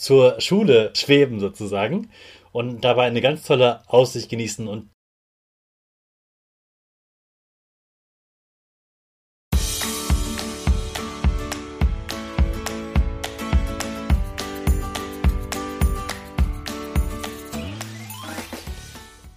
zur Schule schweben sozusagen und dabei eine ganz tolle Aussicht genießen und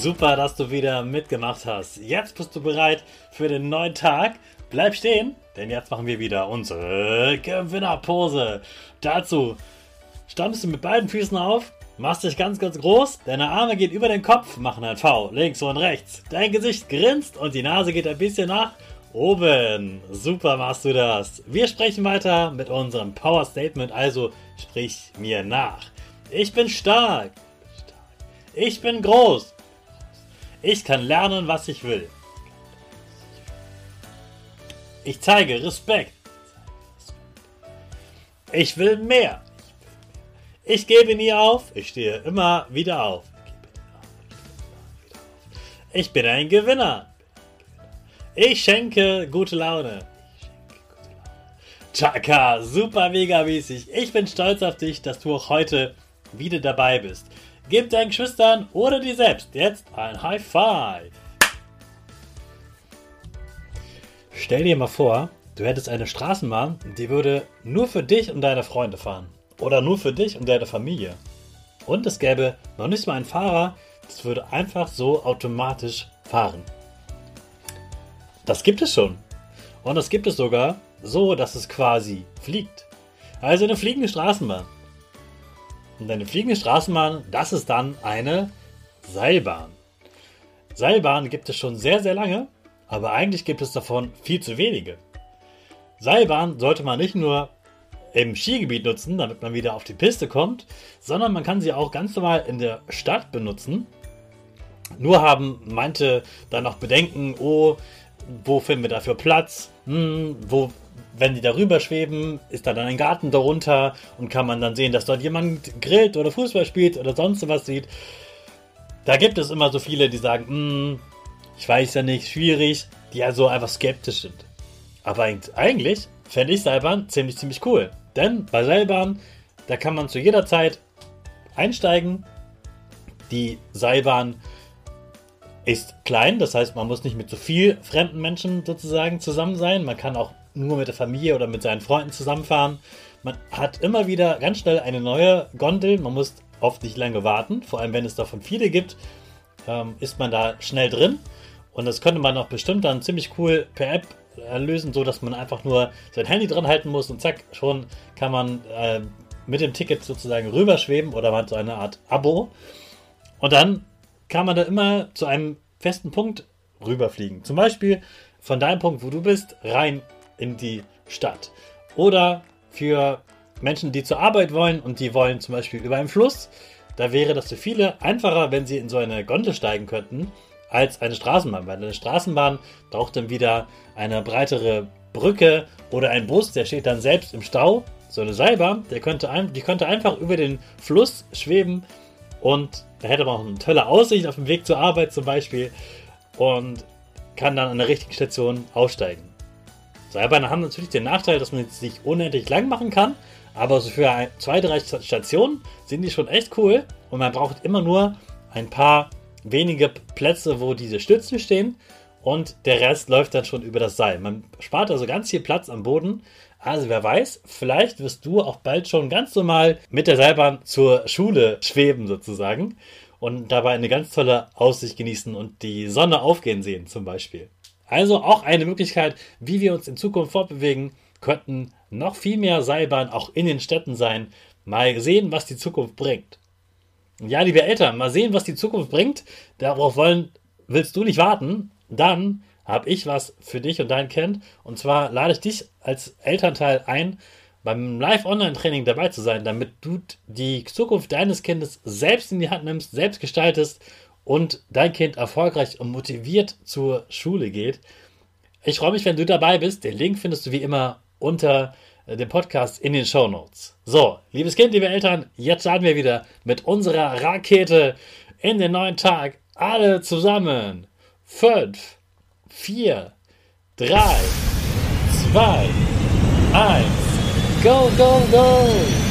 Super, dass du wieder mitgemacht hast. Jetzt bist du bereit für den neuen Tag. Bleib stehen, denn jetzt machen wir wieder unsere Gewinnerpose. Dazu stammst du mit beiden Füßen auf, machst dich ganz, ganz groß, deine Arme gehen über den Kopf, machen ein V, links und rechts. Dein Gesicht grinst und die Nase geht ein bisschen nach oben. Super machst du das. Wir sprechen weiter mit unserem Power Statement, also sprich mir nach. Ich bin stark. Ich bin groß. Ich kann lernen, was ich will. Ich zeige Respekt. Ich will mehr. Ich gebe nie auf. Ich stehe immer wieder auf. Ich bin ein Gewinner. Ich schenke gute Laune. Chaka, super mega mäßig. Ich bin stolz auf dich, dass du auch heute wieder dabei bist. Gib deinen Geschwistern oder dir selbst jetzt ein High Five. Stell dir mal vor, du hättest eine Straßenbahn, die würde nur für dich und deine Freunde fahren. Oder nur für dich und deine Familie. Und es gäbe noch nicht mal einen Fahrer, das würde einfach so automatisch fahren. Das gibt es schon. Und das gibt es sogar so, dass es quasi fliegt. Also eine fliegende Straßenbahn. Und eine fliegende Straßenbahn, das ist dann eine Seilbahn. Seilbahn gibt es schon sehr, sehr lange, aber eigentlich gibt es davon viel zu wenige. Seilbahn sollte man nicht nur im Skigebiet nutzen, damit man wieder auf die Piste kommt, sondern man kann sie auch ganz normal in der Stadt benutzen. Nur haben manche dann noch Bedenken, oh, wo finden wir dafür Platz? Hm, wo wenn die darüber schweben, ist da dann ein Garten darunter und kann man dann sehen, dass dort jemand grillt oder Fußball spielt oder sonst was sieht. Da gibt es immer so viele, die sagen, hm, ich weiß ja nicht, schwierig, die ja so einfach skeptisch sind. Aber eigentlich fände ich Seilbahn ziemlich, ziemlich cool. Denn bei Seilbahn, da kann man zu jeder Zeit einsteigen. Die Seilbahn ist klein, das heißt, man muss nicht mit so viel fremden Menschen sozusagen zusammen sein. Man kann auch nur mit der Familie oder mit seinen Freunden zusammenfahren. Man hat immer wieder ganz schnell eine neue Gondel. Man muss oft nicht lange warten. Vor allem, wenn es davon viele gibt, ähm, ist man da schnell drin. Und das könnte man auch bestimmt dann ziemlich cool per App lösen, so dass man einfach nur sein Handy dran halten muss und zack, schon kann man äh, mit dem Ticket sozusagen rüberschweben oder man hat so eine Art Abo. Und dann kann man da immer zu einem festen Punkt rüberfliegen. Zum Beispiel von deinem Punkt, wo du bist, rein in die Stadt. Oder für Menschen, die zur Arbeit wollen und die wollen zum Beispiel über einen Fluss, da wäre das für viele einfacher, wenn sie in so eine Gondel steigen könnten, als eine Straßenbahn. Weil eine Straßenbahn braucht dann wieder eine breitere Brücke oder ein Bus, der steht dann selbst im Stau. So eine Seilbahn, der könnte, die könnte einfach über den Fluss schweben und da hätte man auch eine tolle Aussicht auf dem Weg zur Arbeit zum Beispiel und kann dann an der richtigen Station aussteigen. Seilbeine haben natürlich den Nachteil, dass man sie sich unendlich lang machen kann, Aber so für ein, zwei, drei Stationen sind die schon echt cool. Und man braucht immer nur ein paar wenige Plätze, wo diese Stützen stehen. Und der Rest läuft dann schon über das Seil. Man spart also ganz viel Platz am Boden. Also wer weiß, vielleicht wirst du auch bald schon ganz normal mit der Seilbahn zur Schule schweben sozusagen und dabei eine ganz tolle Aussicht genießen und die Sonne aufgehen sehen zum Beispiel. Also auch eine Möglichkeit, wie wir uns in Zukunft fortbewegen, könnten noch viel mehr Seilbahnen auch in den Städten sein. Mal sehen, was die Zukunft bringt. Ja, liebe Eltern, mal sehen, was die Zukunft bringt. Darauf wollen, willst du nicht warten? Dann habe ich was für dich und dein Kind. Und zwar lade ich dich als Elternteil ein, beim Live-Online-Training dabei zu sein, damit du die Zukunft deines Kindes selbst in die Hand nimmst, selbst gestaltest und dein Kind erfolgreich und motiviert zur Schule geht. Ich freue mich, wenn du dabei bist. Den Link findest du wie immer unter äh, dem Podcast in den Show Notes. So, liebes Kind, liebe Eltern, jetzt starten wir wieder mit unserer Rakete in den neuen Tag. Alle zusammen. Fünf, vier, drei, zwei, eins. Go, go, go!